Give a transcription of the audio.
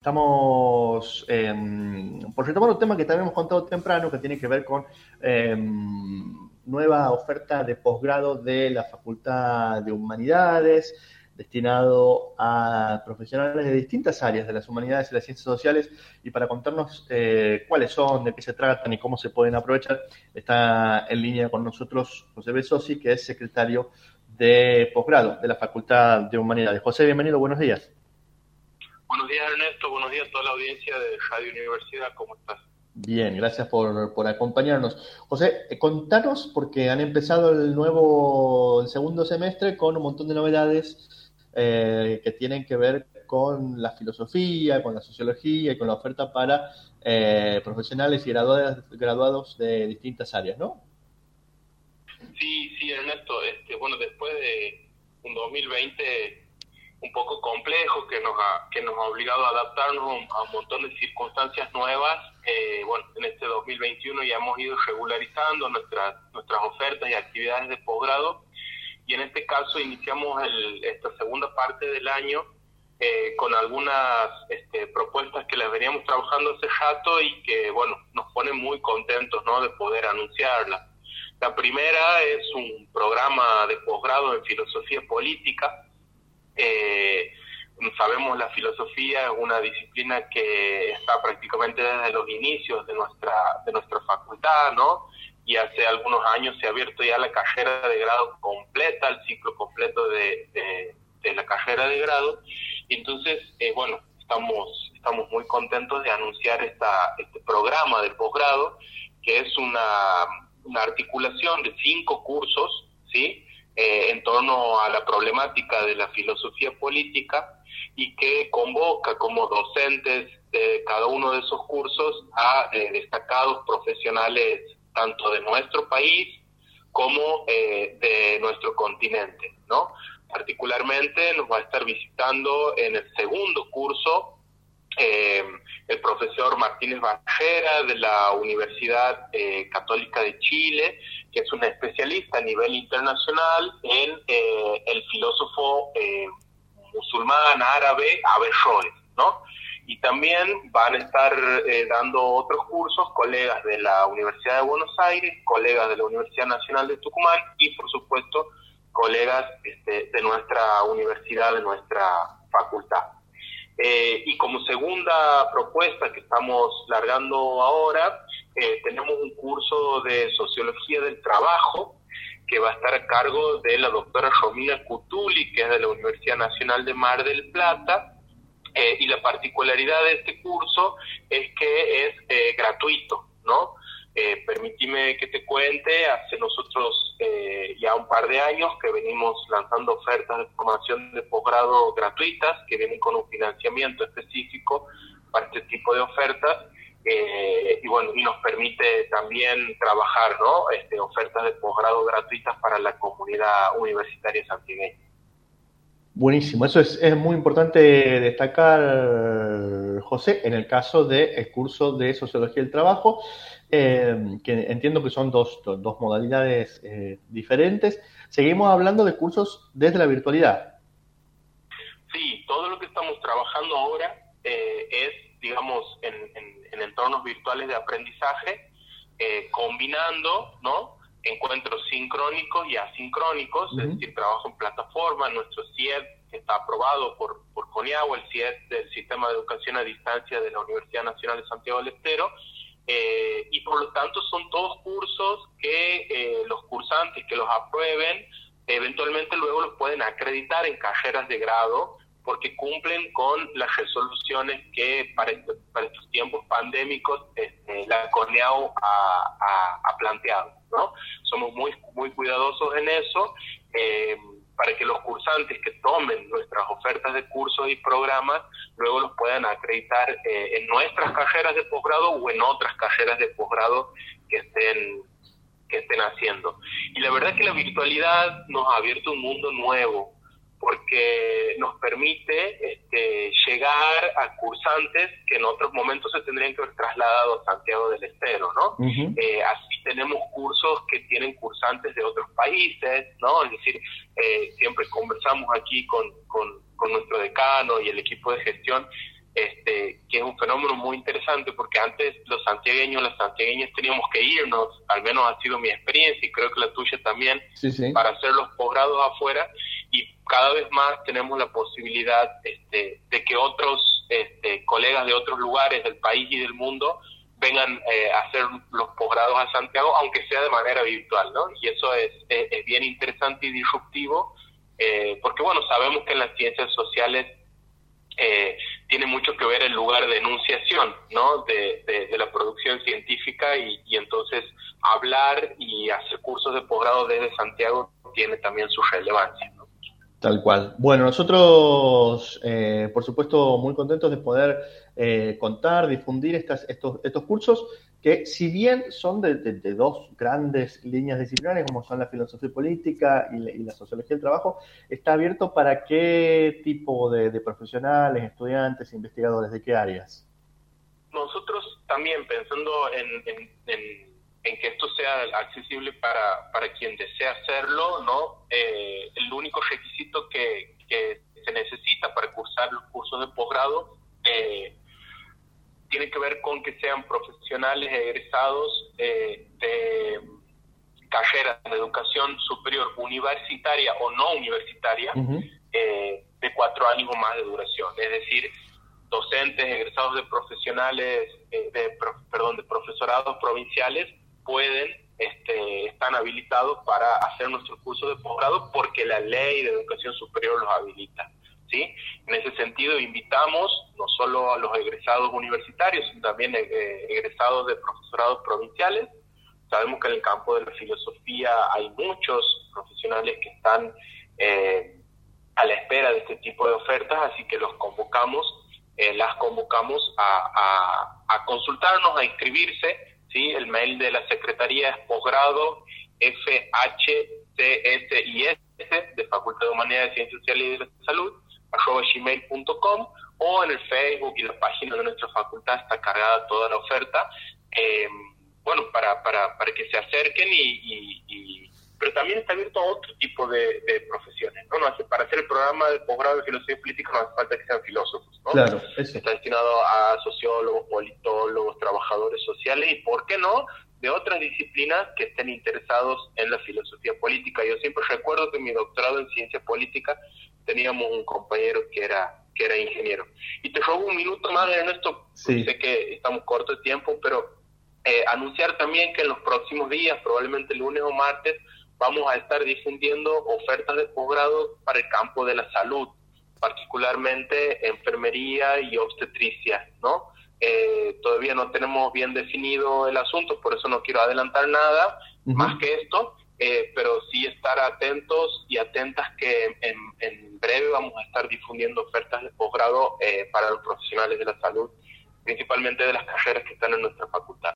Estamos em, por retomar un tema que también hemos contado temprano, que tiene que ver con em, nueva oferta de posgrado de la Facultad de Humanidades, destinado a profesionales de distintas áreas de las humanidades y las ciencias sociales. Y para contarnos eh, cuáles son, de qué se tratan y cómo se pueden aprovechar, está en línea con nosotros José Besosi, que es secretario de posgrado de la Facultad de Humanidades. José, bienvenido, buenos días. Buenos días Ernesto, buenos días a toda la audiencia de Radio Universidad, ¿cómo estás? Bien, gracias por, por acompañarnos. José, eh, contanos, porque han empezado el nuevo, el segundo semestre con un montón de novedades eh, que tienen que ver con la filosofía, con la sociología y con la oferta para eh, profesionales y graduados, graduados de distintas áreas, ¿no? Sí, sí, Ernesto. Este, bueno, después de un 2020 un poco complejo que nos ha, que nos ha obligado a adaptarnos a un montón de circunstancias nuevas. Eh, bueno, en este 2021 ya hemos ido regularizando nuestras, nuestras ofertas y actividades de posgrado y en este caso iniciamos el, esta segunda parte del año eh, con algunas este, propuestas que las veníamos trabajando hace rato y que, bueno, nos ponen muy contentos ¿no? de poder anunciarlas. La primera es un programa de posgrado en filosofía política, eh, sabemos la filosofía es una disciplina que está prácticamente desde los inicios de nuestra, de nuestra facultad, ¿no? Y hace algunos años se ha abierto ya la carrera de grado completa, el ciclo completo de, de, la carrera de grado. Y entonces, eh, bueno, estamos, estamos muy contentos de anunciar esta, este programa de posgrado, que es una, una articulación de cinco cursos, ¿sí? Eh, en torno a la problemática de la filosofía política y que convoca como docentes de cada uno de esos cursos a eh, destacados profesionales tanto de nuestro país como eh, de nuestro continente, ¿no? Particularmente nos va a estar visitando en el segundo curso el profesor Martínez Bajera de la Universidad Católica de Chile, que es un especialista a nivel internacional en eh, el filósofo eh, musulmán árabe Averroes, ¿no? Y también van a estar eh, dando otros cursos colegas de la Universidad de Buenos Aires, colegas de la Universidad Nacional de Tucumán y, por supuesto, colegas este, de nuestra universidad, de nuestra facultad. y como segunda propuesta que estamos largando ahora, eh, tenemos un curso de sociología del trabajo que va a estar a cargo de la doctora Romina Cutuli, que es de la Universidad Nacional de Mar del Plata, eh, y la particularidad de este curso es que es eh, gratuito, ¿no? Eh, permitime que te cuente, hace nosotros ya un par de años que venimos lanzando ofertas de formación de posgrado gratuitas que vienen con un financiamiento específico para este tipo de ofertas eh, y bueno, y nos permite también trabajar, ¿no? Este, ofertas de posgrado gratuitas para la comunidad universitaria santiagueña. Buenísimo, eso es, es, muy importante destacar, José, en el caso del curso de Sociología del Trabajo, eh, que entiendo que son dos, dos modalidades eh, diferentes. Seguimos hablando de cursos desde la virtualidad. Sí, todo lo que estamos trabajando ahora es, digamos, en, en en entornos virtuales de aprendizaje, eh, combinando ¿no? encuentros sincrónicos y asincrónicos, es decir, trabajo en plataforma, nuestro CIED que está aprobado por, por CONIAGUA, el CIED del Sistema de Educación a Distancia de la Universidad Nacional de Santiago del Estero, eh, y por lo tanto son todos cursos que eh, los cursantes que los aprueben eventualmente luego los pueden acreditar en carreras de grado porque cumplen con las resoluciones que para, este, para estos tiempos pandémicos este, la CONEAU ha, ha, planteado. ¿no? Somos muy, muy cuidadosos en eso eh, para que los cursantes que tomen nuestras ofertas de cursos y programas luego los puedan acreditar eh, en nuestras carreras de posgrado o en otras carreras de posgrado que estén que estén haciendo. Y la verdad es que la virtualidad nos ha abierto un mundo nuevo, porque nos permite este, llegar a cursantes que en otros momentos se tendrían que haber trasladado a Santiago del Estero, ¿no? Eh, así tenemos cursos que tienen cursantes de otros países, ¿no? Es decir, eh, siempre conversamos aquí con, con, nuestro decano y el equipo de gestión este, que es un fenómeno muy interesante porque antes los santiagueños, las santiagueñas teníamos que irnos, al menos ha sido mi experiencia y creo que la tuya también, para hacer los posgrados afuera y cada vez más tenemos la posibilidad este, de que otros este, colegas de otros lugares del país y del mundo vengan eh, a hacer los posgrados a Santiago, aunque sea de manera virtual, ¿no? Y eso es, es, bien interesante y disruptivo, eh, porque bueno, sabemos que en las ciencias sociales eh, tiene mucho que ver el lugar de enunciación ¿no? de, de, la producción científica y, y, entonces hablar y hacer cursos de posgrado desde Santiago tiene también su relevancia. Tal cual. Bueno, nosotros, eh, por supuesto, muy contentos de poder eh, contar, difundir estas, estos, estos cursos que si bien son de, dos grandes líneas disciplinarias, como son la filosofía política y la, sociología del trabajo, está abierto para qué tipo de, profesionales, estudiantes, investigadores, de qué áreas. Nosotros también pensando en, que esto sea accesible para, para quien desea hacerlo, ¿no? Eh, el único requisito que, que, se necesita para cursar los cursos de posgrado eh, tiene que ver con que sean profesionales egresados de carreras de educación superior universitaria o no universitaria eh, de cuatro años o más de duración. Es decir, docentes egresados de profesionales, eh, de, perdón, de profesorados provinciales pueden, este, están habilitados para hacer nuestro curso de posgrado porque la ley de educación superior los habilita. ¿sí? En ese sentido, invitamos no solo a los egresados universitarios, sino también eh, egresados de profesorados provinciales. Sabemos que en el campo de la filosofía hay muchos profesionales que están eh, a la espera de este tipo de ofertas, así que los convocamos, eh, las convocamos a, consultarnos, a inscribirse. ¿Sí? El mail de la Secretaría es posgrado FHCSIS de Facultad de Humanidades, Ciencias Sociales y de Salud arroba gmail.com o en el Facebook y la página de nuestra facultad está cargada toda la oferta, eh, bueno, para, para, para que se acerquen y, pero también está abierto a otro tipo de, profesiones, ¿no? no para hacer el programa de posgrado de filosofía política no hace falta que sean filósofos, ¿no? Claro, Está destinado a sociólogos, politólogos, trabajadores sociales y, ¿por qué no?, de otras disciplinas que estén interesados en la filosofía política. Yo siempre recuerdo que en mi doctorado en ciencia política teníamos un compañero que era que era ingeniero. Y te robo un minuto más, Ernesto, sí. sé que estamos cortos de tiempo, pero eh, anunciar también que en los próximos días, probablemente lunes o martes, vamos a estar difundiendo ofertas de posgrado para el campo de la salud, particularmente enfermería y obstetricia, ¿no? Eh, todavía no tenemos bien definido el asunto, por eso no quiero adelantar nada más que esto, eh, pero sí estar atentos y atentas que en, breve vamos a estar difundiendo ofertas de posgrado eh, para los profesionales de la salud, principalmente de las carreras que están en nuestra facultad.